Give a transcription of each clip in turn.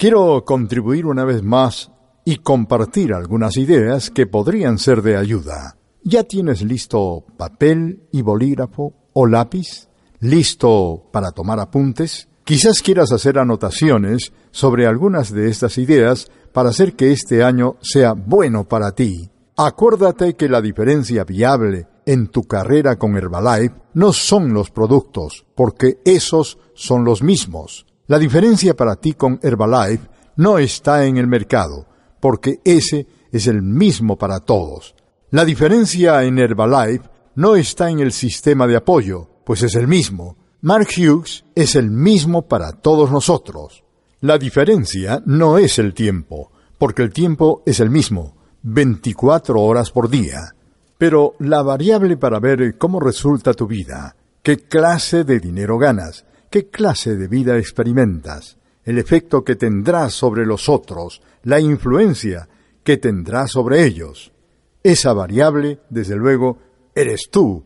Quiero contribuir una vez más y compartir algunas ideas que podrían ser de ayuda. ¿Ya tienes listo papel y bolígrafo o lápiz? ¿Listo para tomar apuntes? Quizás quieras hacer anotaciones sobre algunas de estas ideas para hacer que este año sea bueno para ti. Acuérdate que la diferencia viable en tu carrera con Herbalife no son los productos, porque esos son los mismos. La diferencia para ti con Herbalife no está en el mercado, porque ese es el mismo para todos. La diferencia en Herbalife no está en el sistema de apoyo, pues es el mismo. Mark Hughes es el mismo para todos nosotros. La diferencia no es el tiempo, porque el tiempo es el mismo, 24 horas por día. Pero la variable para ver cómo resulta tu vida, qué clase de dinero ganas, ¿Qué clase de vida experimentas? El efecto que tendrás sobre los otros, la influencia que tendrás sobre ellos. Esa variable, desde luego, eres tú.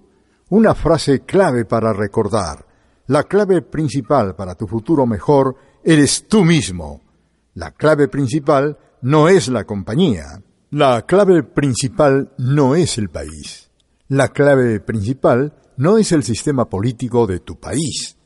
Una frase clave para recordar. La clave principal para tu futuro mejor eres tú mismo. La clave principal no es la compañía. La clave principal no es el país. La clave principal no es el sistema político de tu país.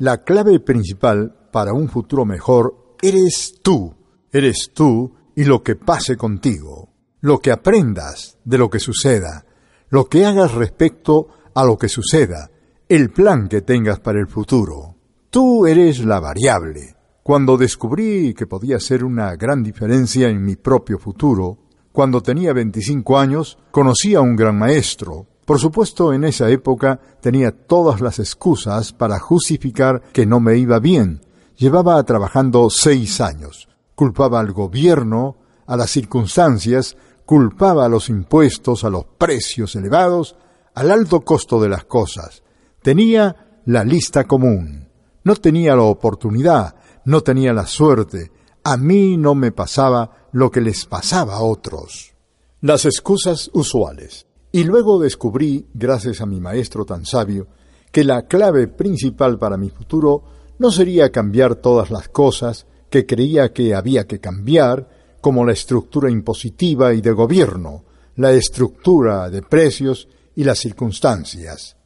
La clave principal para un futuro mejor eres tú. Eres tú y lo que pase contigo, lo que aprendas de lo que suceda, lo que hagas respecto a lo que suceda, el plan que tengas para el futuro. Tú eres la variable. Cuando descubrí que podía ser una gran diferencia en mi propio futuro, cuando tenía 25 años, conocí a un gran maestro, por supuesto, en esa época tenía todas las excusas para justificar que no me iba bien. Llevaba trabajando seis años. Culpaba al gobierno, a las circunstancias, culpaba a los impuestos, a los precios elevados, al alto costo de las cosas. Tenía la lista común. No tenía la oportunidad, no tenía la suerte. A mí no me pasaba lo que les pasaba a otros. Las excusas usuales. Y luego descubrí, gracias a mi maestro tan sabio, que la clave principal para mi futuro no sería cambiar todas las cosas que creía que había que cambiar, como la estructura impositiva y de gobierno, la estructura de precios y las circunstancias,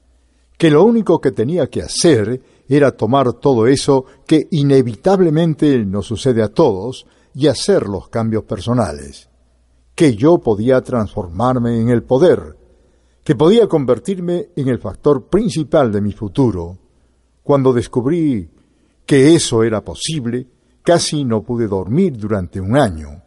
que lo único que tenía que hacer era tomar todo eso que inevitablemente nos sucede a todos y hacer los cambios personales que yo podía transformarme en el poder, que podía convertirme en el factor principal de mi futuro. Cuando descubrí que eso era posible, casi no pude dormir durante un año.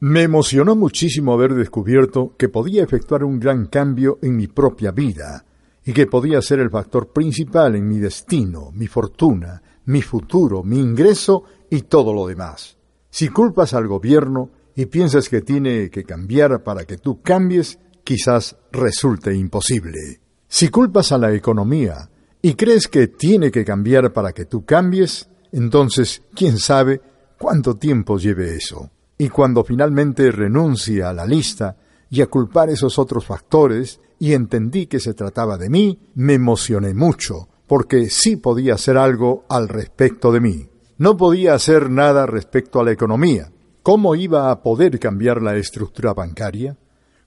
Me emocionó muchísimo haber descubierto que podía efectuar un gran cambio en mi propia vida y que podía ser el factor principal en mi destino, mi fortuna, mi futuro, mi ingreso y todo lo demás. Si culpas al gobierno, y piensas que tiene que cambiar para que tú cambies, quizás resulte imposible. Si culpas a la economía y crees que tiene que cambiar para que tú cambies, entonces quién sabe cuánto tiempo lleve eso. Y cuando finalmente renuncia a la lista y a culpar esos otros factores y entendí que se trataba de mí, me emocioné mucho, porque sí podía hacer algo al respecto de mí. No podía hacer nada respecto a la economía, ¿Cómo iba a poder cambiar la estructura bancaria?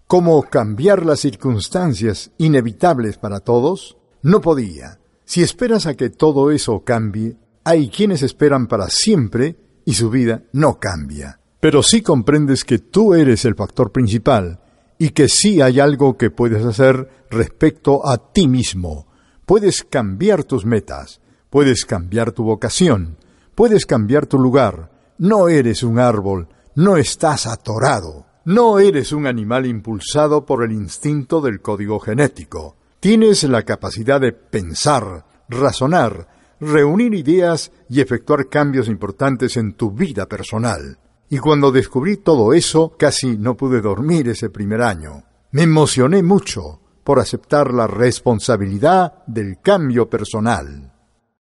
¿Cómo cambiar las circunstancias inevitables para todos? No podía. Si esperas a que todo eso cambie, hay quienes esperan para siempre y su vida no cambia. Pero si comprendes que tú eres el factor principal y que sí hay algo que puedes hacer respecto a ti mismo. Puedes cambiar tus metas, puedes cambiar tu vocación, puedes cambiar tu lugar, no eres un árbol, no estás atorado, no eres un animal impulsado por el instinto del código genético. Tienes la capacidad de pensar, razonar, reunir ideas y efectuar cambios importantes en tu vida personal. Y cuando descubrí todo eso, casi no pude dormir ese primer año. Me emocioné mucho por aceptar la responsabilidad del cambio personal.